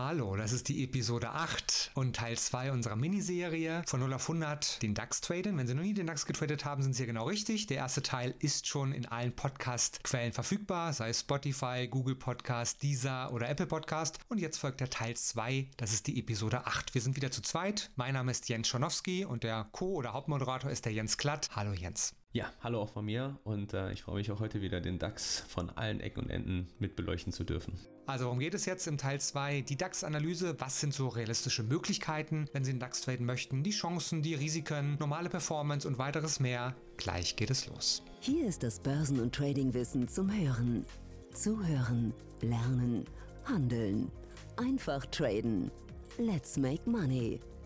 Hallo, das ist die Episode 8 und Teil 2 unserer Miniserie von 0 auf 100 den DAX traden. Wenn Sie noch nie den DAX getradet haben, sind Sie hier genau richtig. Der erste Teil ist schon in allen Podcast-Quellen verfügbar, sei es Spotify, Google Podcast, Deezer oder Apple Podcast. Und jetzt folgt der Teil 2, das ist die Episode 8. Wir sind wieder zu zweit. Mein Name ist Jens Schonowski und der Co- oder Hauptmoderator ist der Jens Klatt. Hallo Jens. Ja, hallo auch von mir und äh, ich freue mich auch heute wieder, den DAX von allen Ecken und Enden mit beleuchten zu dürfen. Also worum geht es jetzt im Teil 2? Die DAX-Analyse, was sind so realistische Möglichkeiten, wenn Sie den DAX traden möchten, die Chancen, die Risiken, normale Performance und weiteres mehr. Gleich geht es los. Hier ist das Börsen- und Tradingwissen zum Hören. Zuhören, lernen, handeln. Einfach traden. Let's make money.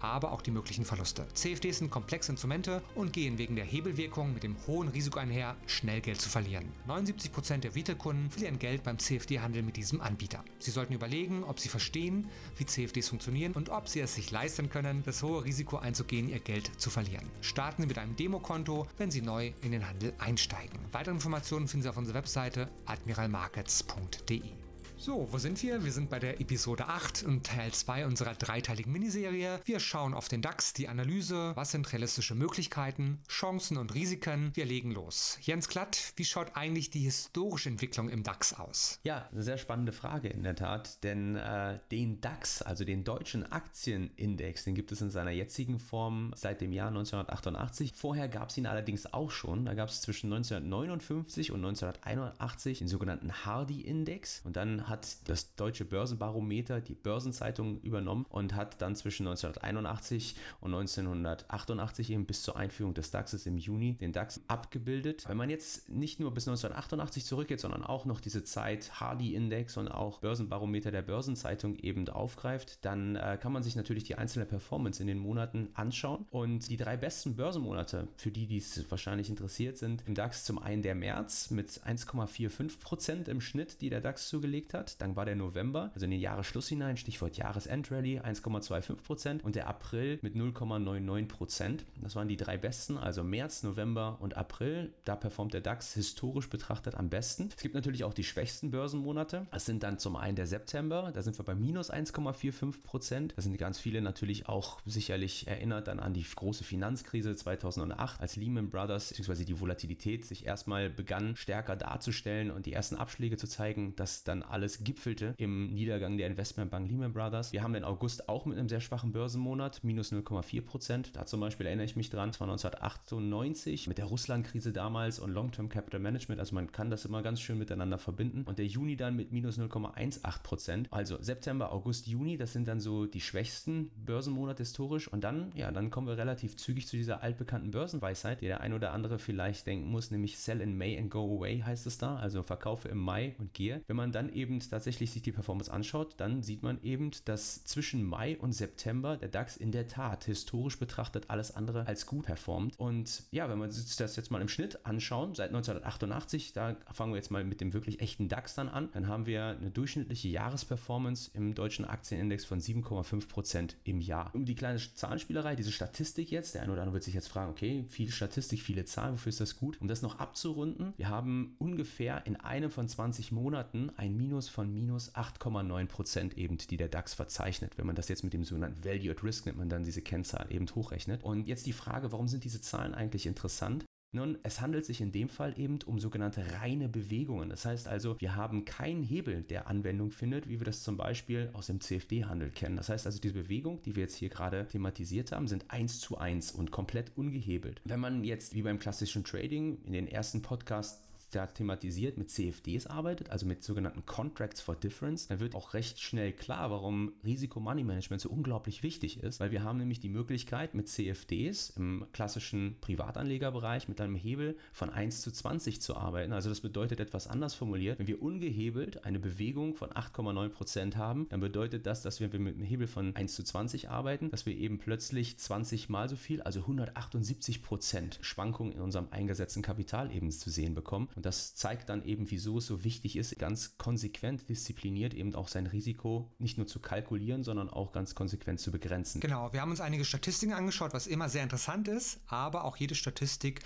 aber auch die möglichen Verluste. CFDs sind komplexe Instrumente und gehen wegen der Hebelwirkung mit dem hohen Risiko einher, schnell Geld zu verlieren. 79% der Retail-Kunden verlieren Geld beim CFD-Handel mit diesem Anbieter. Sie sollten überlegen, ob sie verstehen, wie CFDs funktionieren und ob sie es sich leisten können, das hohe Risiko einzugehen, ihr Geld zu verlieren. Starten Sie mit einem Demokonto, wenn Sie neu in den Handel einsteigen. Weitere Informationen finden Sie auf unserer Webseite admiralmarkets.de. So, wo sind wir? Wir sind bei der Episode 8 und Teil 2 unserer dreiteiligen Miniserie. Wir schauen auf den DAX, die Analyse, was sind realistische Möglichkeiten, Chancen und Risiken. Wir legen los. Jens Klatt, wie schaut eigentlich die historische Entwicklung im DAX aus? Ja, eine sehr spannende Frage in der Tat, denn äh, den DAX, also den deutschen Aktienindex, den gibt es in seiner jetzigen Form seit dem Jahr 1988. Vorher gab es ihn allerdings auch schon. Da gab es zwischen 1959 und 1981 den sogenannten Hardy-Index und dann hat das deutsche Börsenbarometer die Börsenzeitung übernommen und hat dann zwischen 1981 und 1988 eben bis zur Einführung des DAXes im Juni den DAX abgebildet. Wenn man jetzt nicht nur bis 1988 zurückgeht, sondern auch noch diese Zeit Hardy-Index und auch Börsenbarometer der Börsenzeitung eben aufgreift, dann äh, kann man sich natürlich die einzelne Performance in den Monaten anschauen. Und die drei besten Börsenmonate, für die, die es wahrscheinlich interessiert sind, im DAX zum einen der März mit 1,45% im Schnitt, die der DAX zugelegt hat hat. Dann war der November, also in den Jahresschluss hinein, Stichwort Jahresendrallye, 1,25% und der April mit 0,99%. Das waren die drei besten, also März, November und April. Da performt der DAX historisch betrachtet am besten. Es gibt natürlich auch die schwächsten Börsenmonate. Das sind dann zum einen der September, da sind wir bei minus 1,45%. Da sind ganz viele natürlich auch sicherlich erinnert dann an die große Finanzkrise 2008, als Lehman Brothers bzw. die Volatilität sich erstmal begann stärker darzustellen und die ersten Abschläge zu zeigen, dass dann alle alles gipfelte im Niedergang der Investmentbank Lehman Brothers. Wir haben den August auch mit einem sehr schwachen Börsenmonat, minus 0,4 Prozent. Da zum Beispiel erinnere ich mich dran, es war 1998 mit der Russland-Krise damals und Long-Term Capital Management. Also man kann das immer ganz schön miteinander verbinden. Und der Juni dann mit minus 0,18 Prozent. Also September, August, Juni, das sind dann so die schwächsten Börsenmonate historisch. Und dann, ja, dann kommen wir relativ zügig zu dieser altbekannten Börsenweisheit, die der ein oder andere vielleicht denken muss, nämlich Sell in May and Go Away heißt es da. Also verkaufe im Mai und gehe. Wenn man dann eben tatsächlich sich die Performance anschaut, dann sieht man eben, dass zwischen Mai und September der DAX in der Tat historisch betrachtet alles andere als gut performt. Und ja, wenn wir uns das jetzt mal im Schnitt anschauen, seit 1988, da fangen wir jetzt mal mit dem wirklich echten DAX dann an, dann haben wir eine durchschnittliche Jahresperformance im deutschen Aktienindex von 7,5% im Jahr. Um die kleine Zahlenspielerei, diese Statistik jetzt, der eine oder andere wird sich jetzt fragen, okay, viel Statistik, viele Zahlen, wofür ist das gut? Um das noch abzurunden, wir haben ungefähr in einem von 20 Monaten ein Minus von minus 8,9% eben, die der DAX verzeichnet. Wenn man das jetzt mit dem sogenannten Value at Risk nimmt man dann diese Kennzahl eben hochrechnet. Und jetzt die Frage, warum sind diese Zahlen eigentlich interessant? Nun, es handelt sich in dem Fall eben um sogenannte reine Bewegungen. Das heißt also, wir haben keinen Hebel, der Anwendung findet, wie wir das zum Beispiel aus dem CFD-Handel kennen. Das heißt also, diese Bewegung, die wir jetzt hier gerade thematisiert haben, sind eins zu eins und komplett ungehebelt. Wenn man jetzt wie beim klassischen Trading in den ersten Podcasts da thematisiert, mit CFDs arbeitet, also mit sogenannten Contracts for Difference, dann wird auch recht schnell klar, warum Risiko-Money-Management so unglaublich wichtig ist, weil wir haben nämlich die Möglichkeit mit CFDs im klassischen Privatanlegerbereich mit einem Hebel von 1 zu 20 zu arbeiten. Also das bedeutet etwas anders formuliert, wenn wir ungehebelt eine Bewegung von 8,9% haben, dann bedeutet das, dass wir mit einem Hebel von 1 zu 20 arbeiten, dass wir eben plötzlich 20 mal so viel, also 178% Schwankungen in unserem eingesetzten Kapital eben zu sehen bekommen Und das zeigt dann eben, wieso es so wichtig ist, ganz konsequent, diszipliniert eben auch sein Risiko nicht nur zu kalkulieren, sondern auch ganz konsequent zu begrenzen. Genau, wir haben uns einige Statistiken angeschaut, was immer sehr interessant ist, aber auch jede Statistik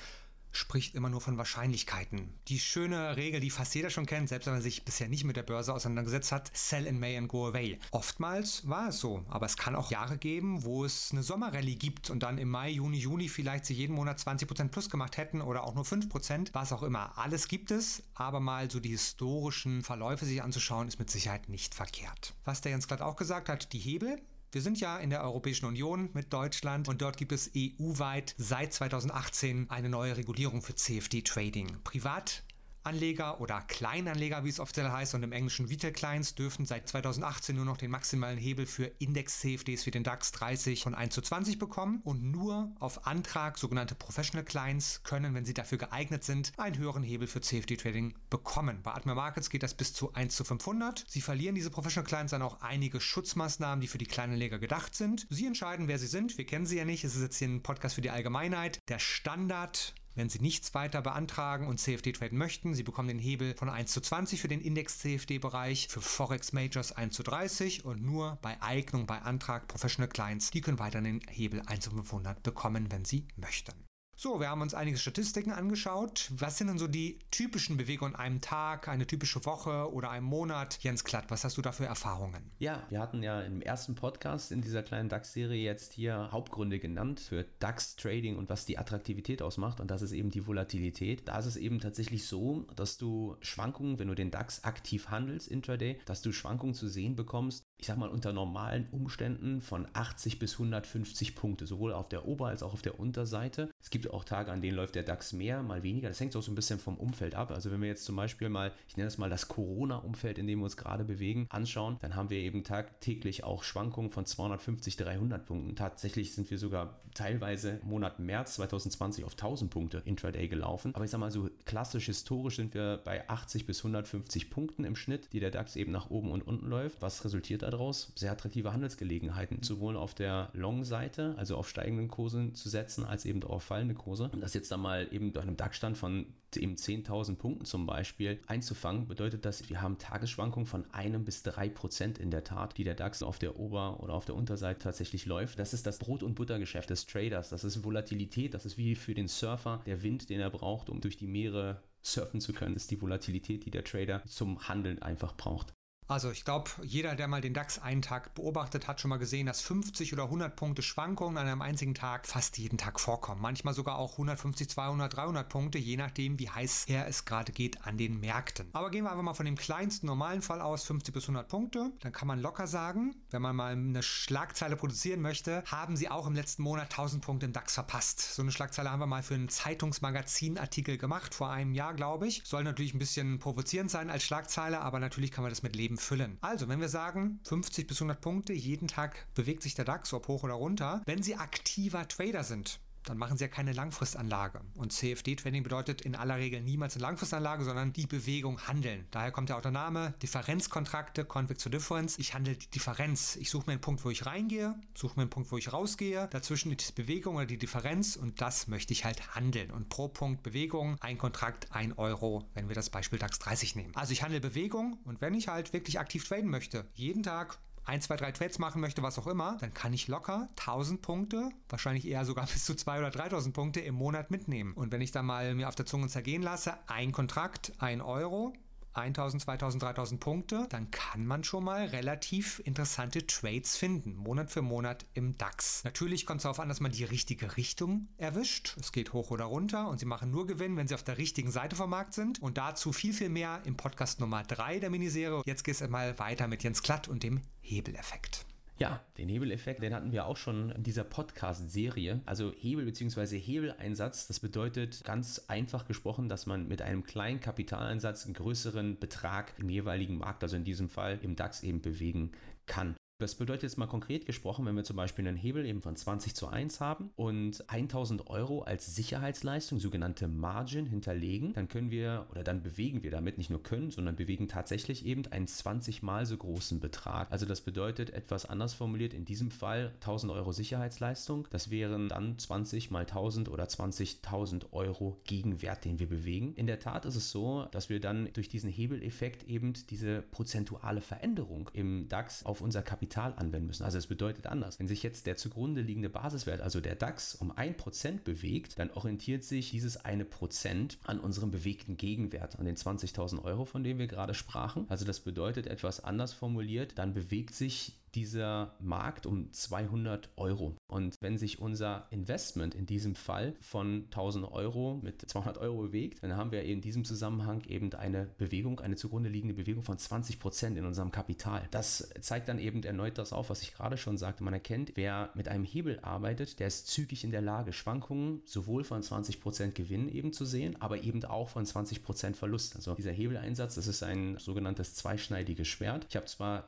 spricht immer nur von Wahrscheinlichkeiten. Die schöne Regel, die fast jeder schon kennt, selbst wenn man sich bisher nicht mit der Börse auseinandergesetzt hat, sell in May and go away. Oftmals war es so, aber es kann auch Jahre geben, wo es eine Sommerrallye gibt und dann im Mai, Juni, Juli vielleicht sie jeden Monat 20% plus gemacht hätten oder auch nur 5%, was auch immer. Alles gibt es, aber mal so die historischen Verläufe sich anzuschauen, ist mit Sicherheit nicht verkehrt. Was der Jens Glatt auch gesagt hat, die Hebel, wir sind ja in der Europäischen Union mit Deutschland und dort gibt es EU-weit seit 2018 eine neue Regulierung für CFD-Trading. Privat Anleger oder Kleinanleger, wie es offiziell heißt, und im englischen Retail Clients dürfen seit 2018 nur noch den maximalen Hebel für Index-CFDs wie den DAX 30 von 1 zu 20 bekommen und nur auf Antrag sogenannte Professional Clients können, wenn sie dafür geeignet sind, einen höheren Hebel für CFD-Trading bekommen. Bei Atmer Markets geht das bis zu 1 zu 500. Sie verlieren diese Professional Clients dann auch einige Schutzmaßnahmen, die für die Kleinanleger gedacht sind. Sie entscheiden, wer sie sind. Wir kennen sie ja nicht. Es ist jetzt hier ein Podcast für die Allgemeinheit. Der Standard wenn Sie nichts weiter beantragen und CFD traden möchten, Sie bekommen den Hebel von 1 zu 20 für den Index-CFD-Bereich, für Forex Majors 1 zu 30 und nur bei Eignung bei Antrag Professional Clients, die können weiter den Hebel 1 zu 500 bekommen, wenn Sie möchten. So, wir haben uns einige Statistiken angeschaut. Was sind denn so die typischen Bewegungen an einem Tag, eine typische Woche oder einem Monat? Jens Klatt, was hast du da für Erfahrungen? Ja, wir hatten ja im ersten Podcast in dieser kleinen DAX-Serie jetzt hier Hauptgründe genannt für DAX-Trading und was die Attraktivität ausmacht. Und das ist eben die Volatilität. Da ist es eben tatsächlich so, dass du Schwankungen, wenn du den DAX aktiv handelst intraday, dass du Schwankungen zu sehen bekommst, ich sag mal, unter normalen Umständen von 80 bis 150 Punkte, sowohl auf der Ober- als auch auf der Unterseite. Es gibt auch Tage, an denen läuft der DAX mehr, mal weniger. Das hängt auch so ein bisschen vom Umfeld ab. Also wenn wir jetzt zum Beispiel mal, ich nenne es mal das Corona-Umfeld, in dem wir uns gerade bewegen, anschauen, dann haben wir eben tagtäglich auch Schwankungen von 250, 300 Punkten. Tatsächlich sind wir sogar teilweise im Monat März 2020 auf 1000 Punkte intraday gelaufen. Aber ich sag mal so klassisch historisch sind wir bei 80 bis 150 Punkten im Schnitt, die der DAX eben nach oben und unten läuft. Was resultiert daraus? Sehr attraktive Handelsgelegenheiten, sowohl auf der Long-Seite, also auf steigenden Kursen zu setzen, als eben auch auf fallende Kurse. Und das jetzt dann mal eben bei einem DAX-Stand von eben 10.000 Punkten zum Beispiel einzufangen, bedeutet das, wir haben Tagesschwankungen von einem bis drei Prozent in der Tat, die der DAX auf der Ober- oder auf der Unterseite tatsächlich läuft. Das ist das Brot- und Buttergeschäft des Traders. Das ist Volatilität. Das ist wie für den Surfer der Wind, den er braucht, um durch die Meere surfen zu können. Das ist die Volatilität, die der Trader zum Handeln einfach braucht. Also ich glaube, jeder, der mal den DAX einen Tag beobachtet, hat schon mal gesehen, dass 50 oder 100 Punkte Schwankungen an einem einzigen Tag fast jeden Tag vorkommen. Manchmal sogar auch 150, 200, 300 Punkte, je nachdem, wie heiß her es gerade geht an den Märkten. Aber gehen wir einfach mal von dem kleinsten normalen Fall aus, 50 bis 100 Punkte. Dann kann man locker sagen, wenn man mal eine Schlagzeile produzieren möchte, haben Sie auch im letzten Monat 1000 Punkte im DAX verpasst. So eine Schlagzeile haben wir mal für einen Zeitungsmagazinartikel gemacht, vor einem Jahr, glaube ich. Soll natürlich ein bisschen provozierend sein als Schlagzeile, aber natürlich kann man das mit Leben füllen. Also, wenn wir sagen 50 bis 100 Punkte, jeden Tag bewegt sich der DAX, ob hoch oder runter, wenn Sie aktiver Trader sind, dann machen sie ja keine Langfristanlage. Und CFD-Trading bedeutet in aller Regel niemals eine Langfristanlage, sondern die Bewegung handeln. Daher kommt der Name Differenzkontrakte, Convex to Difference. Ich handle die Differenz. Ich suche mir einen Punkt, wo ich reingehe, suche mir einen Punkt, wo ich rausgehe. Dazwischen ist die Bewegung oder die Differenz und das möchte ich halt handeln. Und pro Punkt Bewegung ein Kontrakt, ein Euro, wenn wir das Beispiel DAX 30 nehmen. Also ich handle Bewegung und wenn ich halt wirklich aktiv traden möchte, jeden Tag ein, zwei, drei Trades machen möchte, was auch immer, dann kann ich locker 1000 Punkte, wahrscheinlich eher sogar bis zu 2.000 oder 3000 Punkte im Monat mitnehmen. Und wenn ich dann mal mir auf der Zunge zergehen lasse, ein Kontrakt, ein Euro, 1000, 2000, 3000 Punkte, dann kann man schon mal relativ interessante Trades finden, Monat für Monat im DAX. Natürlich kommt es darauf an, dass man die richtige Richtung erwischt. Es geht hoch oder runter und Sie machen nur Gewinn, wenn Sie auf der richtigen Seite vom Markt sind. Und dazu viel, viel mehr im Podcast Nummer 3 der Miniserie. Jetzt geht es mal weiter mit Jens Klatt und dem Hebeleffekt. Ja, den Hebeleffekt, den hatten wir auch schon in dieser Podcast-Serie. Also Hebel bzw. Hebeleinsatz, das bedeutet ganz einfach gesprochen, dass man mit einem kleinen Kapitaleinsatz einen größeren Betrag im jeweiligen Markt, also in diesem Fall im DAX eben bewegen kann. Das bedeutet jetzt mal konkret gesprochen, wenn wir zum Beispiel einen Hebel eben von 20 zu 1 haben und 1000 Euro als Sicherheitsleistung, sogenannte Margin, hinterlegen, dann können wir oder dann bewegen wir damit nicht nur können, sondern bewegen tatsächlich eben einen 20 mal so großen Betrag. Also das bedeutet etwas anders formuliert, in diesem Fall 1000 Euro Sicherheitsleistung, das wären dann 20 mal 1000 oder 20.000 Euro Gegenwert, den wir bewegen. In der Tat ist es so, dass wir dann durch diesen Hebeleffekt eben diese prozentuale Veränderung im DAX auf unser Kapital anwenden müssen. Also es bedeutet anders. Wenn sich jetzt der zugrunde liegende Basiswert, also der DAX, um 1% bewegt, dann orientiert sich dieses 1% an unserem bewegten Gegenwert, an den 20.000 Euro, von dem wir gerade sprachen. Also das bedeutet etwas anders formuliert, dann bewegt sich dieser Markt um 200 Euro. Und wenn sich unser Investment in diesem Fall von 1000 Euro mit 200 Euro bewegt, dann haben wir in diesem Zusammenhang eben eine Bewegung, eine zugrunde liegende Bewegung von 20 Prozent in unserem Kapital. Das zeigt dann eben erneut das auf, was ich gerade schon sagte. Man erkennt, wer mit einem Hebel arbeitet, der ist zügig in der Lage, Schwankungen sowohl von 20 Prozent Gewinn eben zu sehen, aber eben auch von 20 Prozent Verlust. Also dieser Hebeleinsatz, das ist ein sogenanntes zweischneidiges Schwert. Ich habe zwar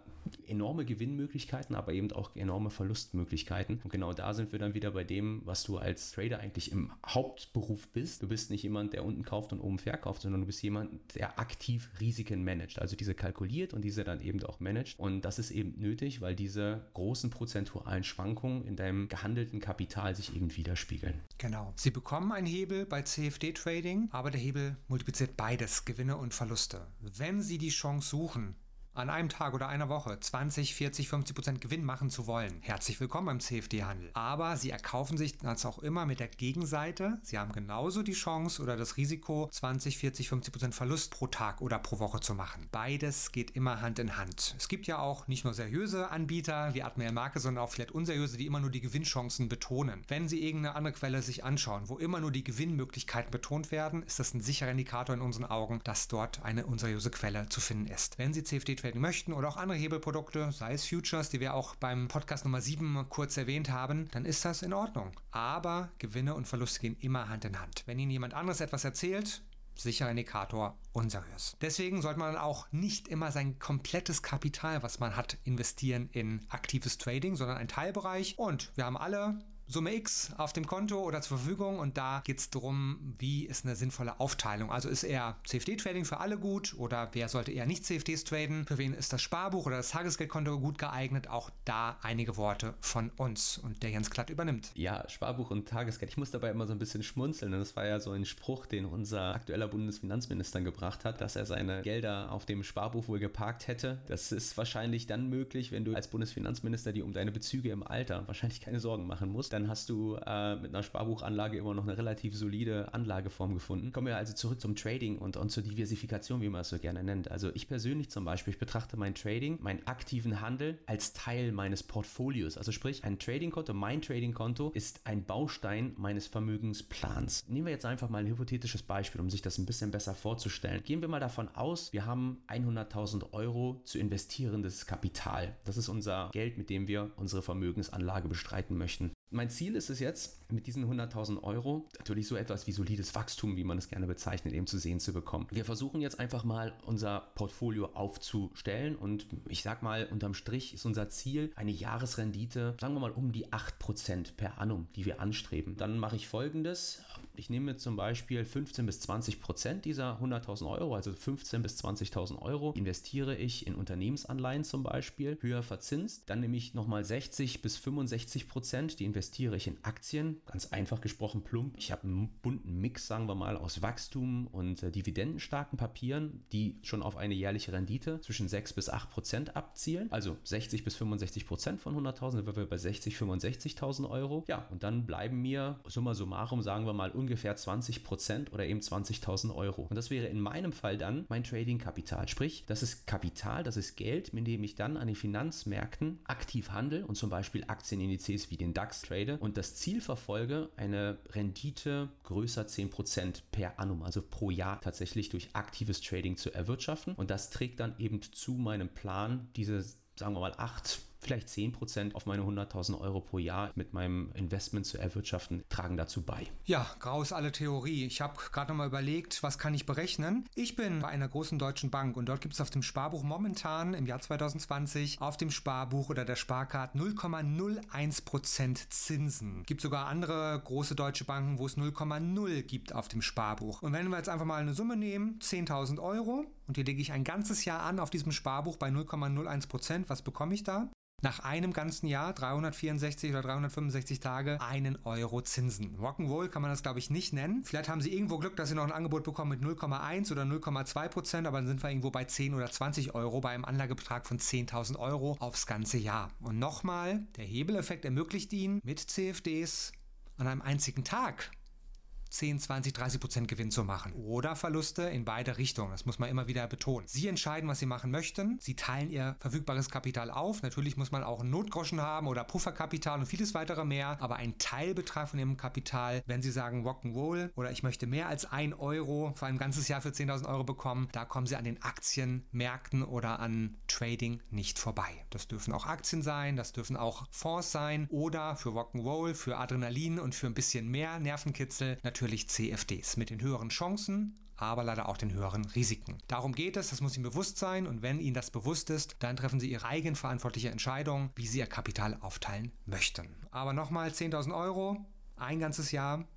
enorme Gewinnmöglichkeiten, aber eben auch enorme Verlustmöglichkeiten. Und genau da sind wir dann wieder bei dem, was du als Trader eigentlich im Hauptberuf bist. Du bist nicht jemand, der unten kauft und oben verkauft, sondern du bist jemand, der aktiv Risiken managt. Also diese kalkuliert und diese dann eben auch managt. Und das ist eben nötig, weil diese großen prozentualen Schwankungen in deinem gehandelten Kapital sich eben widerspiegeln. Genau. Sie bekommen einen Hebel bei CFD Trading, aber der Hebel multipliziert beides, Gewinne und Verluste. Wenn Sie die Chance suchen, an einem Tag oder einer Woche 20, 40, 50 Prozent Gewinn machen zu wollen. Herzlich willkommen beim CFD-Handel. Aber Sie erkaufen sich das auch immer mit der Gegenseite. Sie haben genauso die Chance oder das Risiko, 20, 40, 50 Prozent Verlust pro Tag oder pro Woche zu machen. Beides geht immer Hand in Hand. Es gibt ja auch nicht nur seriöse Anbieter wie Admiral Marke, sondern auch vielleicht unseriöse, die immer nur die Gewinnchancen betonen. Wenn Sie irgendeine andere Quelle sich anschauen, wo immer nur die Gewinnmöglichkeiten betont werden, ist das ein sicherer Indikator in unseren Augen, dass dort eine unseriöse Quelle zu finden ist. Wenn Sie CFD traden möchten oder auch andere Hebelprodukte, sei es Futures, die wir auch beim Podcast Nummer 7 kurz erwähnt haben, dann ist das in Ordnung. Aber Gewinne und Verluste gehen immer Hand in Hand. Wenn Ihnen jemand anderes etwas erzählt, sicherer Indikator unseriös. Deswegen sollte man auch nicht immer sein komplettes Kapital, was man hat, investieren in aktives Trading, sondern ein Teilbereich. Und wir haben alle Summe X auf dem Konto oder zur Verfügung und da geht es darum, wie ist eine sinnvolle Aufteilung. Also ist eher CFD-Trading für alle gut oder wer sollte eher nicht CFDs traden? Für wen ist das Sparbuch oder das Tagesgeldkonto gut geeignet? Auch da einige Worte von uns und der Jens Klatt übernimmt. Ja, Sparbuch und Tagesgeld. Ich muss dabei immer so ein bisschen schmunzeln. Das war ja so ein Spruch, den unser aktueller Bundesfinanzminister gebracht hat, dass er seine Gelder auf dem Sparbuch wohl geparkt hätte. Das ist wahrscheinlich dann möglich, wenn du als Bundesfinanzminister dir um deine Bezüge im Alter wahrscheinlich keine Sorgen machen musst. Dann hast du äh, mit einer Sparbuchanlage immer noch eine relativ solide Anlageform gefunden. Kommen wir also zurück zum Trading und, und zur Diversifikation, wie man es so gerne nennt. Also ich persönlich zum Beispiel, ich betrachte mein Trading, meinen aktiven Handel als Teil meines Portfolios. Also sprich, ein Tradingkonto, mein Tradingkonto ist ein Baustein meines Vermögensplans. Nehmen wir jetzt einfach mal ein hypothetisches Beispiel, um sich das ein bisschen besser vorzustellen. Gehen wir mal davon aus, wir haben 100.000 Euro zu investierendes Kapital. Das ist unser Geld, mit dem wir unsere Vermögensanlage bestreiten möchten. Mein Ziel ist es jetzt, mit diesen 100.000 Euro natürlich so etwas wie solides Wachstum, wie man es gerne bezeichnet, eben zu sehen zu bekommen. Wir versuchen jetzt einfach mal unser Portfolio aufzustellen und ich sag mal, unterm Strich ist unser Ziel eine Jahresrendite, sagen wir mal um die 8% per annum, die wir anstreben. Dann mache ich folgendes. Ich nehme zum Beispiel 15 bis 20% dieser 100.000 Euro, also 15 bis 20.000 Euro, investiere ich in Unternehmensanleihen zum Beispiel, höher verzinst. Dann nehme ich nochmal 60 bis 65% die investiere investiere ich in Aktien, ganz einfach gesprochen plump. Ich habe einen bunten Mix, sagen wir mal, aus Wachstum und äh, dividendenstarken Papieren, die schon auf eine jährliche Rendite zwischen 6 bis 8 Prozent abzielen. Also 60 bis 65 Prozent von 100.000, sind wir bei 60, 65.000 Euro. Ja, und dann bleiben mir summa summarum, sagen wir mal, ungefähr 20 Prozent oder eben 20.000 Euro. Und das wäre in meinem Fall dann mein Trading-Kapital. Sprich, das ist Kapital, das ist Geld, mit dem ich dann an den Finanzmärkten aktiv handle und zum Beispiel Aktienindizes wie den DAX trade und das Ziel verfolge, eine Rendite größer 10% per annum, also pro Jahr tatsächlich durch aktives Trading zu erwirtschaften. Und das trägt dann eben zu meinem Plan, diese, sagen wir mal, acht vielleicht 10% auf meine 100.000 Euro pro Jahr mit meinem Investment zu erwirtschaften, tragen dazu bei. Ja, grau ist alle Theorie. Ich habe gerade nochmal überlegt, was kann ich berechnen? Ich bin bei einer großen deutschen Bank und dort gibt es auf dem Sparbuch momentan im Jahr 2020 auf dem Sparbuch oder der Sparkarte 0,01% Zinsen. Gibt sogar andere große deutsche Banken, wo es 0,0 gibt auf dem Sparbuch. Und wenn wir jetzt einfach mal eine Summe nehmen, 10.000 Euro, und die lege ich ein ganzes Jahr an auf diesem Sparbuch bei 0,01%, was bekomme ich da? nach einem ganzen Jahr, 364 oder 365 Tage, einen Euro Zinsen. Rock'n'Roll kann man das, glaube ich, nicht nennen. Vielleicht haben Sie irgendwo Glück, dass Sie noch ein Angebot bekommen mit 0,1 oder 0,2 Prozent, aber dann sind wir irgendwo bei 10 oder 20 Euro bei einem Anlagebetrag von 10.000 Euro aufs ganze Jahr. Und nochmal, der Hebeleffekt ermöglicht Ihnen mit CFDs an einem einzigen Tag 10, 20, 30 Prozent Gewinn zu machen. Oder Verluste in beide Richtungen. Das muss man immer wieder betonen. Sie entscheiden, was Sie machen möchten. Sie teilen Ihr verfügbares Kapital auf. Natürlich muss man auch einen Notgroschen haben oder Pufferkapital und vieles weitere mehr. Aber ein Teilbetrag von Ihrem Kapital, wenn Sie sagen Rock'n'Roll oder ich möchte mehr als 1 Euro für ein ganzes Jahr für 10.000 Euro bekommen, da kommen Sie an den Aktienmärkten oder an Trading nicht vorbei. Das dürfen auch Aktien sein, das dürfen auch Fonds sein oder für Rock'n'Roll, für Adrenalin und für ein bisschen mehr Nervenkitzel natürlich natürlich CFDs mit den höheren Chancen, aber leider auch den höheren Risiken. Darum geht es, das muss Ihnen bewusst sein und wenn Ihnen das bewusst ist, dann treffen Sie Ihre eigenverantwortliche Entscheidung, wie Sie Ihr Kapital aufteilen möchten. Aber nochmal 10.000 Euro, ein ganzes Jahr,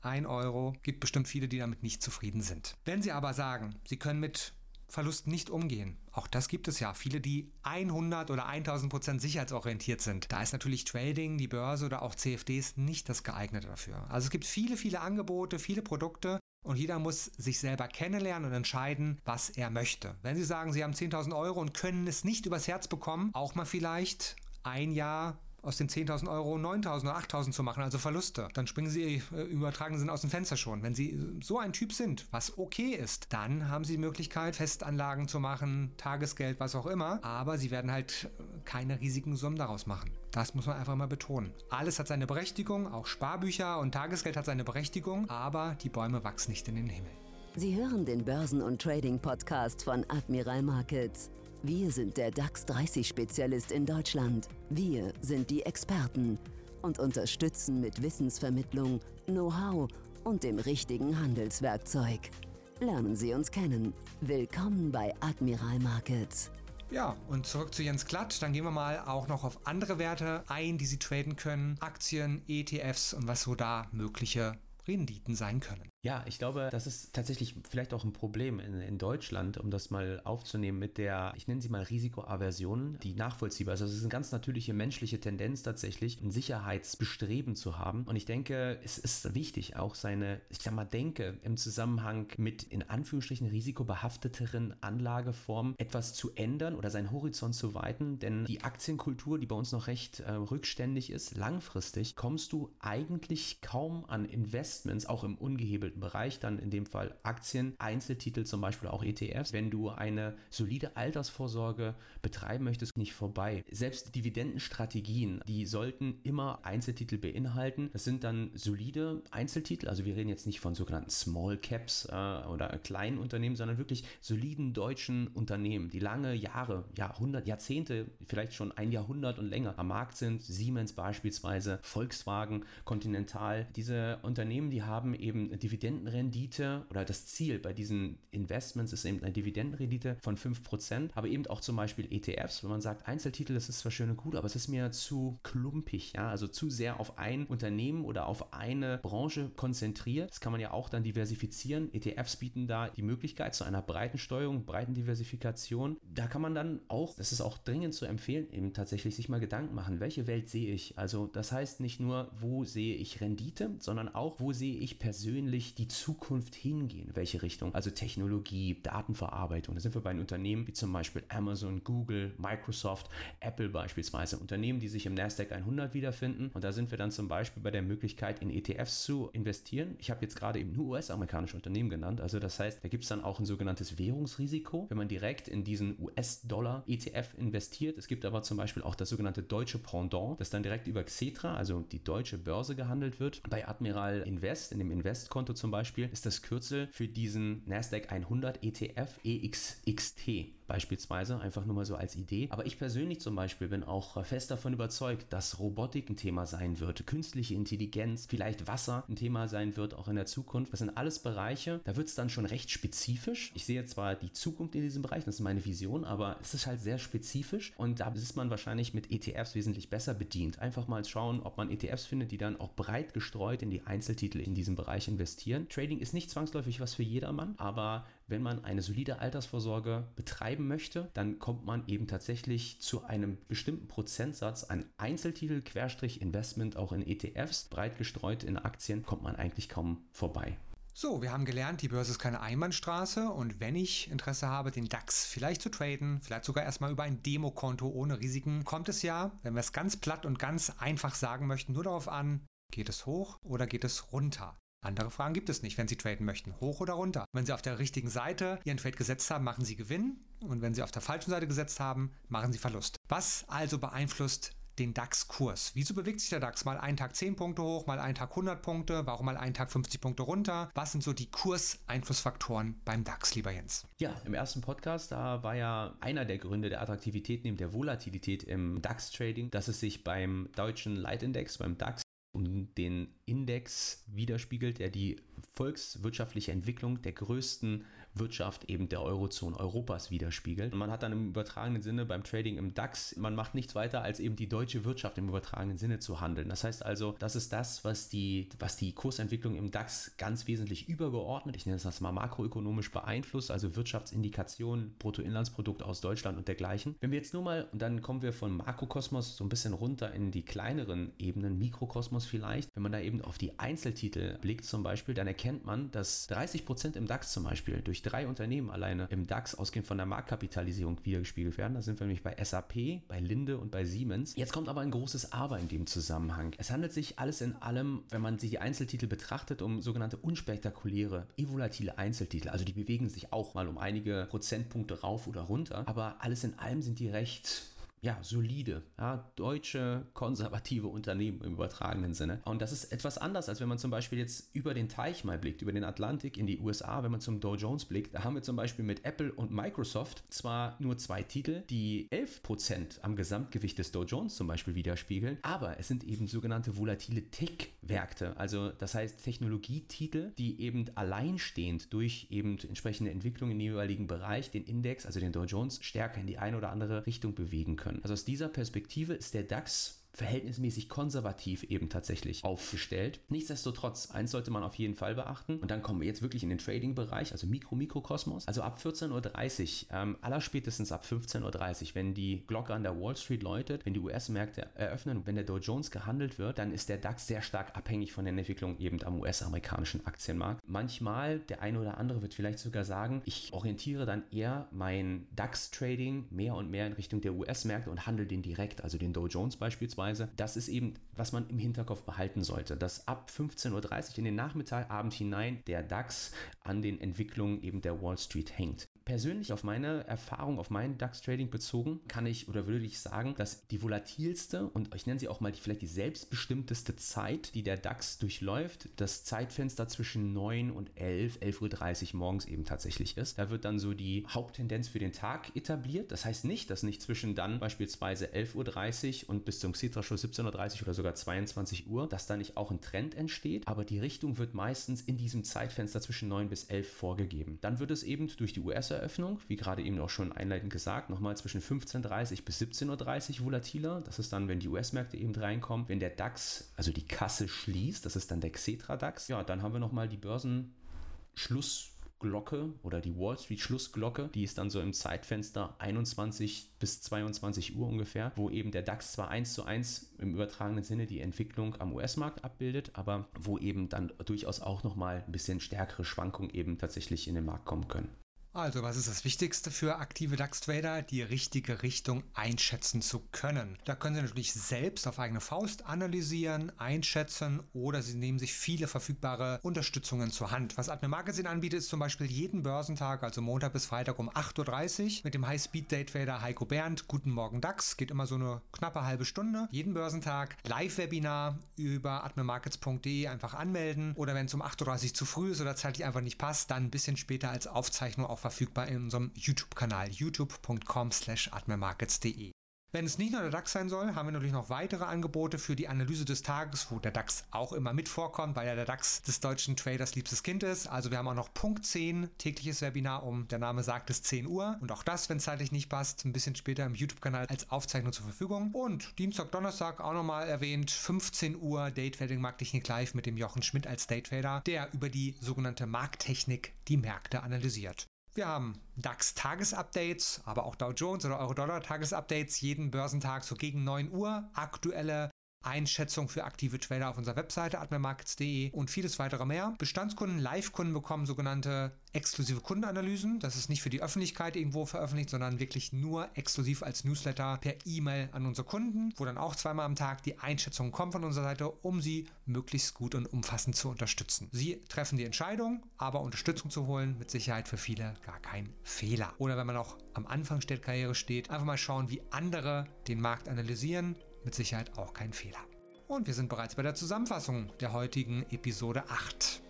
1 Euro, gibt bestimmt viele, die damit nicht zufrieden sind. Wenn Sie aber sagen, Sie können mit Verlusten nicht umgehen. Auch das gibt es ja. Viele, die 100 oder 1000 Prozent sicherheitsorientiert sind. Da ist natürlich Trading, die Börse oder auch CFDs nicht das geeignete dafür. Also es gibt viele, viele Angebote, viele Produkte. Und jeder muss sich selber kennenlernen und entscheiden, was er möchte. Wenn Sie sagen, Sie haben 10.000 Euro und können es nicht übers Herz bekommen, auch mal vielleicht ein Jahr aus den 10.000 Euro 9.000 oder 8.000 zu machen, also Verluste. Dann springen sie äh, im übertragenen Sinn aus dem Fenster schon. Wenn sie so ein Typ sind, was okay ist, dann haben sie die Möglichkeit, Festanlagen zu machen, Tagesgeld, was auch immer. Aber sie werden halt keine riesigen Summen daraus machen. Das muss man einfach mal betonen. Alles hat seine Berechtigung, auch Sparbücher und Tagesgeld hat seine Berechtigung, aber die Bäume wachsen nicht in den Himmel. Sie hören den Börsen- und Trading-Podcast von Admiral Markets. Wir sind der DAX 30 Spezialist in Deutschland. Wir sind die Experten und unterstützen mit Wissensvermittlung, Know-how und dem richtigen Handelswerkzeug. Lernen Sie uns kennen. Willkommen bei Admiral Markets. Ja, und zurück zu Jens Glatt. Dann gehen wir mal auch noch auf andere Werte ein, die Sie traden können. Aktien, ETFs und was so da mögliche Renditen sein können. Ja, ich glaube, das ist tatsächlich vielleicht auch ein Problem in, in Deutschland, um das mal aufzunehmen mit der, ich nenne sie mal Risikoaversion, die nachvollziehbar ist. Also es ist eine ganz natürliche menschliche Tendenz tatsächlich, ein Sicherheitsbestreben zu haben. Und ich denke, es ist wichtig, auch seine, ich sag mal, Denke im Zusammenhang mit in Anführungsstrichen risikobehafteteren Anlageformen etwas zu ändern oder seinen Horizont zu weiten. Denn die Aktienkultur, die bei uns noch recht äh, rückständig ist, langfristig kommst du eigentlich kaum an Investments, auch im ungehebelten gebündelten Bereich, dann in dem Fall Aktien, Einzeltitel, zum Beispiel auch ETFs. Wenn du eine solide Altersvorsorge betreiben möchtest, nicht vorbei. Selbst Dividendenstrategien, die sollten immer Einzeltitel beinhalten. Das sind dann solide Einzeltitel, also wir reden jetzt nicht von sogenannten Small Caps äh, oder kleinen Unternehmen, sondern wirklich soliden deutschen Unternehmen, die lange Jahre, Jahrhundert, Jahrzehnte, vielleicht schon ein Jahrhundert und länger am Markt sind. Siemens beispielsweise, Volkswagen, Continental. Diese Unternehmen, die haben eben Dividendenstrategien Dividendenrendite oder das Ziel bei diesen Investments ist eben eine Dividendenrendite von 5%, aber eben auch zum Beispiel ETFs, wenn man sagt, Einzeltitel, das ist zwar schön und gut, aber es ist mir zu klumpig, ja, also zu sehr auf ein Unternehmen oder auf eine Branche konzentriert. Das kann man ja auch dann diversifizieren. ETFs bieten da die Möglichkeit zu einer breiten Steuerung, breiten Diversifikation. Da kann man dann auch, das ist auch dringend zu empfehlen, eben tatsächlich sich mal Gedanken machen, welche Welt sehe ich? Also das heißt nicht nur, wo sehe ich Rendite, sondern auch, wo sehe ich persönlich wirklich die Zukunft hingehen? Welche Richtung? Also Technologie, Datenverarbeitung. Da sind wir bei den Unternehmen wie zum Beispiel Amazon, Google, Microsoft, Apple beispielsweise. Unternehmen, die sich im Nasdaq 100 wiederfinden. Und da sind wir dann zum Beispiel bei der Möglichkeit, in ETFs zu investieren. Ich habe jetzt gerade eben nur US-amerikanische Unternehmen genannt. Also das heißt, da gibt es dann auch ein sogenanntes Währungsrisiko, wenn man direkt in diesen US-Dollar-ETF investiert. Es gibt aber zum Beispiel auch das sogenannte deutsche Pendant, das dann direkt über Xetra, also die deutsche Börse gehandelt wird. Bei Admiral Invest, in dem Investkonto zum Beispiel ist das Kürzel für diesen Nasdaq 100 ETF EXXT. Beispielsweise, einfach nur mal so als Idee. Aber ich persönlich zum Beispiel bin auch fest davon überzeugt, dass Robotik ein Thema sein wird, künstliche Intelligenz, vielleicht Wasser ein Thema sein wird, auch in der Zukunft. Das sind alles Bereiche, da wird es dann schon recht spezifisch. Ich sehe zwar die Zukunft in diesem Bereich, das ist meine Vision, aber es ist halt sehr spezifisch und da ist man wahrscheinlich mit ETFs wesentlich besser bedient. Einfach mal schauen, ob man ETFs findet, die dann auch breit gestreut in die Einzeltitel in diesem Bereich investieren. Trading ist nicht zwangsläufig was für jedermann, aber wenn man eine solide Altersvorsorge betreiben möchte, dann kommt man eben tatsächlich zu einem bestimmten Prozentsatz an Einzeltitel, Querstrich, Investment, auch in ETFs, breit gestreut in Aktien, kommt man eigentlich kaum vorbei. So, wir haben gelernt, die Börse ist keine Einbahnstraße und wenn ich Interesse habe, den DAX vielleicht zu traden, vielleicht sogar erstmal über ein Demokonto ohne Risiken, kommt es ja, wenn wir es ganz platt und ganz einfach sagen möchten, nur darauf an, geht es hoch oder geht es runter? Andere Fragen gibt es nicht, wenn Sie traden möchten, hoch oder runter. Wenn Sie auf der richtigen Seite Ihren Trade gesetzt haben, machen Sie Gewinn und wenn Sie auf der falschen Seite gesetzt haben, machen Sie Verlust. Was also beeinflusst den DAX-Kurs. Wieso bewegt sich der DAX? Mal einen Tag 10 Punkte hoch, mal einen Tag 100 Punkte, warum mal einen Tag 50 Punkte runter? Was sind so die Kurseinflussfaktoren beim DAX, lieber Jens? Ja, im ersten Podcast, da war ja einer der Gründe der Attraktivität neben der Volatilität im DAX-Trading, dass es sich beim deutschen Leitindex, beim DAX, um den Index widerspiegelt, der die volkswirtschaftliche Entwicklung der größten Wirtschaft eben der Eurozone Europas widerspiegelt. Und man hat dann im übertragenen Sinne beim Trading im DAX, man macht nichts weiter, als eben die deutsche Wirtschaft im übertragenen Sinne zu handeln. Das heißt also, das ist das, was die, was die Kursentwicklung im DAX ganz wesentlich übergeordnet, ich nenne das mal makroökonomisch beeinflusst, also Wirtschaftsindikationen, Bruttoinlandsprodukt aus Deutschland und dergleichen. Wenn wir jetzt nur mal, und dann kommen wir von Makrokosmos so ein bisschen runter in die kleineren Ebenen, Mikrokosmos vielleicht, wenn man da eben auf die Einzeltitel blickt zum Beispiel, dann erkennt man, dass 30 Prozent im DAX zum Beispiel durch drei Unternehmen alleine im DAX ausgehend von der Marktkapitalisierung wiedergespiegelt werden. Da sind wir nämlich bei SAP, bei Linde und bei Siemens. Jetzt kommt aber ein großes Aber in dem Zusammenhang. Es handelt sich alles in allem, wenn man sich die Einzeltitel betrachtet, um sogenannte unspektakuläre, evolatile Einzeltitel. Also die bewegen sich auch mal um einige Prozentpunkte rauf oder runter. Aber alles in allem sind die recht ja, solide, ja, deutsche konservative Unternehmen im übertragenen Sinne. Und das ist etwas anders, als wenn man zum Beispiel jetzt über den Teich mal blickt, über den Atlantik in die USA, wenn man zum Dow Jones blickt. Da haben wir zum Beispiel mit Apple und Microsoft zwar nur zwei Titel, die 11% am Gesamtgewicht des Dow Jones zum Beispiel widerspiegeln, aber es sind eben sogenannte volatile Tech-Werte, also das heißt Technologietitel, die eben alleinstehend durch eben entsprechende Entwicklungen im jeweiligen Bereich den Index, also den Dow Jones, stärker in die eine oder andere Richtung bewegen können können. Also aus dieser Perspektive ist der DAX verhältnismäßig konservativ eben tatsächlich aufgestellt. Nichtsdestotrotz, eins sollte man auf jeden Fall beachten. Und dann kommen wir jetzt wirklich in den Trading-Bereich, also Mikro-Mikrokosmos. Also ab 14.30 Uhr, ähm, allerspätestens ab 15.30 Uhr, wenn die Glocke an der Wall Street läutet, wenn die US-Märkte eröffnen, wenn der Dow Jones gehandelt wird, dann ist der DAX sehr stark abhängig von der Entwicklung eben am US-amerikanischen Aktienmarkt. Manchmal, der eine oder andere wird vielleicht sogar sagen, ich orientiere dann eher mein DAX-Trading mehr und mehr in Richtung der US-Märkte und handle den direkt, also den Dow Jones beispielsweise Weise, das ist eben, was man im Hinterkopf behalten sollte, dass ab 15.30 Uhr in den Nachmittagabend hinein der DAX an den Entwicklungen eben der Wall Street hängt persönlich auf meine Erfahrung, auf mein DAX-Trading bezogen, kann ich oder würde ich sagen, dass die volatilste und ich nenne sie auch mal die, vielleicht die selbstbestimmteste Zeit, die der DAX durchläuft, das Zeitfenster zwischen 9 und 11, 11.30 Uhr morgens eben tatsächlich ist. Da wird dann so die Haupttendenz für den Tag etabliert. Das heißt nicht, dass nicht zwischen dann beispielsweise 11.30 Uhr und bis zum Xetra-Schluss 17.30 Uhr oder sogar 22 Uhr, dass da nicht auch ein Trend entsteht, aber die Richtung wird meistens in diesem Zeitfenster zwischen 9 bis 11 vorgegeben. Dann wird es eben durch die US Eröffnung, wie gerade eben auch schon einleitend gesagt, nochmal zwischen 15.30 bis 17.30 Uhr volatiler. Das ist dann, wenn die US-Märkte eben reinkommen. Wenn der DAX, also die Kasse schließt, das ist dann der Xetra DAX. Ja, dann haben wir nochmal die Börsenschluss. Glocke oder die Wall Street Schlussglocke, die ist dann so im Zeitfenster 21 bis 22 Uhr ungefähr, wo eben der DAX zwar eins zu eins im übertragenen Sinne die Entwicklung am US-Markt abbildet, aber wo eben dann durchaus auch nochmal ein bisschen stärkere Schwankungen eben tatsächlich in den Markt kommen können. Also, was ist das Wichtigste für aktive DAX-Trader? Die richtige Richtung einschätzen zu können. Da können Sie natürlich selbst auf eigene Faust analysieren, einschätzen oder Sie nehmen sich viele verfügbare Unterstützungen zur Hand. Was Admin Magazin anbietet, ist zum Beispiel jeden Börsentag, also Montag bis Freitag um 8.30 Uhr mit dem High-Speed-Day-Trader Heiko Bernd. Guten Morgen DAX. Geht immer so eine knappe halbe Stunde. Jeden Börsentag. Live-Webinar über adminmarkets.de einfach anmelden oder wenn es um 8.30 Uhr zu früh ist oder zeitlich einfach nicht passt, dann ein bisschen später als Aufzeichnung auch verfügbar in unserem YouTube-Kanal youtube.com slash admirmarkets.de. Wenn es nicht nur der DAX sein soll, haben wir natürlich noch weitere Angebote für die Analyse des Tages, wo der DAX auch immer mit vorkommt, weil ja der DAX des deutschen Traders liebstes Kind ist. Also wir haben auch noch Punkt 10, tägliches Webinar um, der Name sagt es 10 Uhr. Und auch das, wenn zeitlich nicht passt, ein bisschen später im YouTube-Kanal als Aufzeichnung zur Verfügung. Und Dienstag, Donnerstag auch nochmal erwähnt, 15 Uhr Day Trading Markttechnik Live mit dem Jochen Schmidt als Day Trader, der über die sogenannte Markttechnik die Märkte analysiert. Wir haben DAX-Tagesupdates, aber auch Dow Jones oder Euro-Dollar-Tagesupdates jeden Börsentag so gegen 9 Uhr. Aktuelle Einschätzung für aktive Trader auf unserer Webseite admirmarkets.de und vieles weitere mehr. Bestandskunden, Live-Kunden bekommen sogenannte exklusive Kundenanalysen. Das ist nicht für die Öffentlichkeit irgendwo veröffentlicht, sondern wirklich nur exklusiv als Newsletter per E-Mail an unsere Kunden, wo dann auch zweimal am Tag die Einschätzungen kommen von unserer Seite, um sie möglichst gut und umfassend zu unterstützen. Sie treffen die Entscheidung, aber Unterstützung zu holen, mit Sicherheit für viele gar kein Fehler. Oder wenn man auch am Anfang der Karriere steht, einfach mal schauen, wie andere den Markt analysieren mit Sicherheit auch kein Fehler. Und wir sind bereits bei der Zusammenfassung der heutigen Episode 8.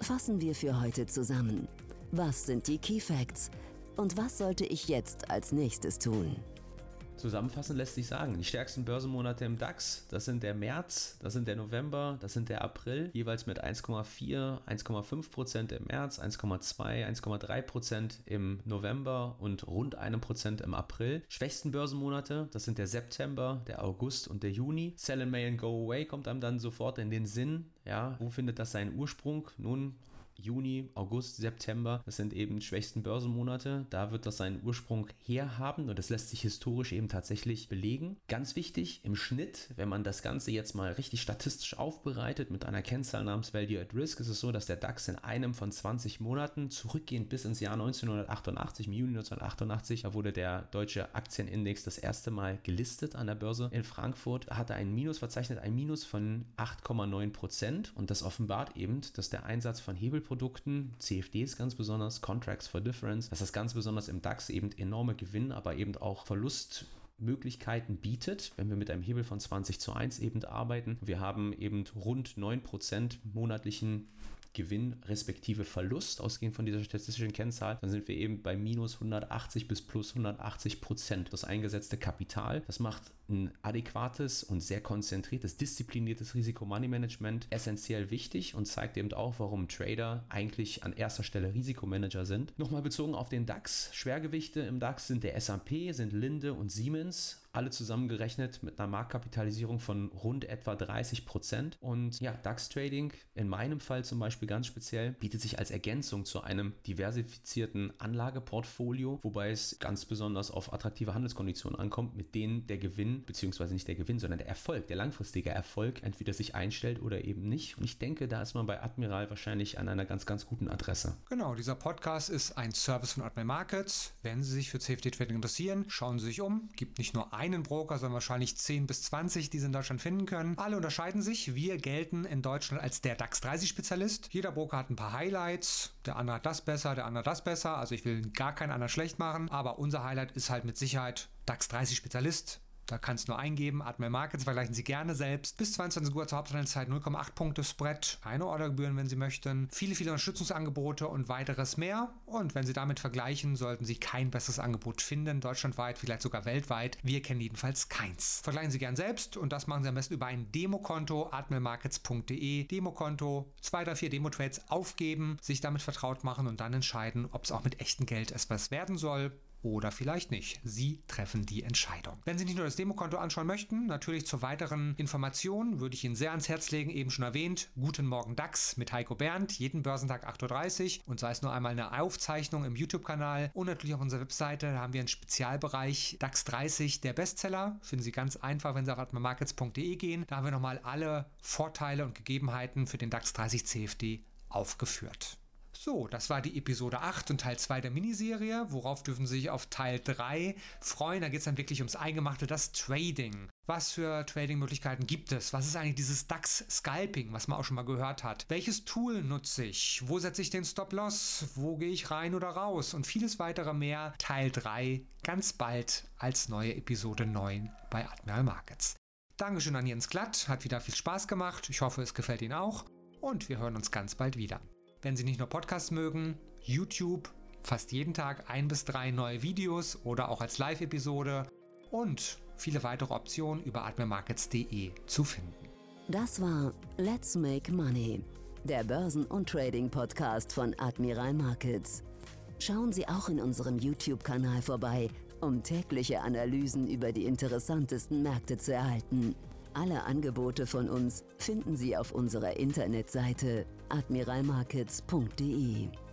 Fassen wir für heute zusammen. Was sind die Key Facts? Und was sollte ich jetzt als nächstes tun? Zusammenfassend lässt sich sagen, die stärksten Börsenmonate im DAX, das sind der März, das sind der November, das sind der April, jeweils mit 1,4, 1,5 Prozent im März, 1,2, 1,3 Prozent im November und rund einem Prozent im April. Schwächsten Börsenmonate, das sind der September, der August und der Juni. Sell in May and Go Away kommt einem dann sofort in den Sinn. Ja, wo findet das seinen Ursprung? Nun, Juni, August, September, das sind eben die schwächsten Börsenmonate. Da wird das seinen Ursprung herhaben und das lässt sich historisch eben tatsächlich belegen. Ganz wichtig, im Schnitt, wenn man das Ganze jetzt mal richtig statistisch aufbereitet mit einer Kennzahl namens Value at Risk, ist es so, dass der DAX in einem von 20 Monaten zurückgehend bis ins Jahr 1988, im Juni 1988, da wurde der deutsche Aktienindex das erste Mal gelistet an der Börse in Frankfurt, hatte ein Minus verzeichnet, ein Minus von 8,9 Prozent und das offenbart eben, dass der Einsatz von Hebel Produkten, CFDs ganz besonders, Contracts for Difference, dass das ganz besonders im DAX eben enorme Gewinn, aber eben auch Verlust Möglichkeiten bietet, wenn wir mit einem Hebel von 20 zu 1 eben arbeiten. Wir haben eben rund 9% monatlichen Gewinn respektive Verlust, ausgehend von dieser statistischen Kennzahl, dann sind wir eben bei minus 180 bis plus 180 Prozent. Das eingesetzte Kapital, das macht ein adäquates und sehr konzentriertes, diszipliniertes Risiko-Money-Management essentiell wichtig und zeigt eben auch, warum Trader eigentlich an erster Stelle Risikomanager sind. Nochmal bezogen auf den DAX. Schwergewichte im DAX sind der S&P, sind Linde und Siemens alle zusammengerechnet mit einer Marktkapitalisierung von rund etwa 30 Prozent. Und ja, DAX-Trading in meinem Fall zum Beispiel ganz speziell bietet sich als Ergänzung zu einem diversifizierten Anlageportfolio, wobei es ganz besonders auf attraktive Handelskonditionen ankommt, mit denen der Gewinn beziehungsweise nicht der Gewinn, sondern der Erfolg, der langfristige Erfolg entweder sich einstellt oder eben nicht. Und ich denke, da ist man bei Admiral wahrscheinlich an einer ganz, ganz guten Adresse. Genau, dieser Podcast ist ein Service von Admiral Markets. Wenn Sie sich für CFD Trading interessieren, schauen Sie sich um. Gibt nicht nur einen Broker, sondern wahrscheinlich 10 bis 20, die Sie in Deutschland finden können. Alle unterscheiden sich. Wir gelten in Deutschland als der DAX 30 Spezialist. Jeder Broker hat ein paar Highlights. Der andere hat das besser, der andere das besser. Also ich will gar keinen anderen schlecht machen. Aber unser Highlight ist halt mit Sicherheit DAX 30 Spezialist. Da kannst du nur eingeben, Admiral Markets, vergleichen Sie gerne selbst. Bis 22 Uhr zur Haupthandelszeit 0,8 Punkte Spread, keine Ordergebühren, wenn Sie möchten, viele, viele Unterstützungsangebote und weiteres mehr. Und wenn Sie damit vergleichen, sollten Sie kein besseres Angebot finden, deutschlandweit, vielleicht sogar weltweit. Wir kennen jedenfalls keins. Vergleichen Sie gern selbst und das machen Sie am besten über ein Demokonto, admiralmarkets.de, Demokonto, zwei oder vier Demo-Trades aufgeben, sich damit vertraut machen und dann entscheiden, ob es auch mit echtem Geld etwas werden soll oder vielleicht nicht. Sie treffen die Entscheidung. Wenn Sie nicht nur das Demokonto anschauen möchten, natürlich zur weiteren Information würde ich Ihnen sehr ans Herz legen, eben schon erwähnt, Guten Morgen DAX mit Heiko Bernd, jeden Börsentag 8.30 Uhr und sei es nur einmal eine Aufzeichnung im YouTube-Kanal und natürlich auf unserer Webseite, haben wir einen Spezialbereich DAX 30, der Bestseller, finden Sie ganz einfach, wenn Sie auf atmamarkets.de gehen, da haben wir nochmal alle Vorteile und Gegebenheiten für den DAX 30 CFD aufgeführt. So, das war die Episode 8 und Teil 2 der Miniserie. Worauf dürfen Sie sich auf Teil 3 freuen? Da geht es dann wirklich ums Eingemachte, das Trading. Was für Trading-Möglichkeiten gibt es? Was ist eigentlich dieses DAX-Scalping, was man auch schon mal gehört hat? Welches Tool nutze ich? Wo setze ich den Stop-Loss? Wo gehe ich rein oder raus? Und vieles weitere mehr. Teil 3 ganz bald als neue Episode 9 bei Admiral Markets. Dankeschön an Jens Glatt, hat wieder viel Spaß gemacht. Ich hoffe, es gefällt Ihnen auch. Und wir hören uns ganz bald wieder. Wenn Sie nicht nur Podcasts mögen, YouTube, fast jeden Tag ein bis drei neue Videos oder auch als Live-Episode und viele weitere Optionen über admirmarkets.de zu finden. Das war Let's Make Money, der Börsen- und Trading-Podcast von Admiral Markets. Schauen Sie auch in unserem YouTube-Kanal vorbei, um tägliche Analysen über die interessantesten Märkte zu erhalten. Alle Angebote von uns finden Sie auf unserer Internetseite admiralmarkets.de.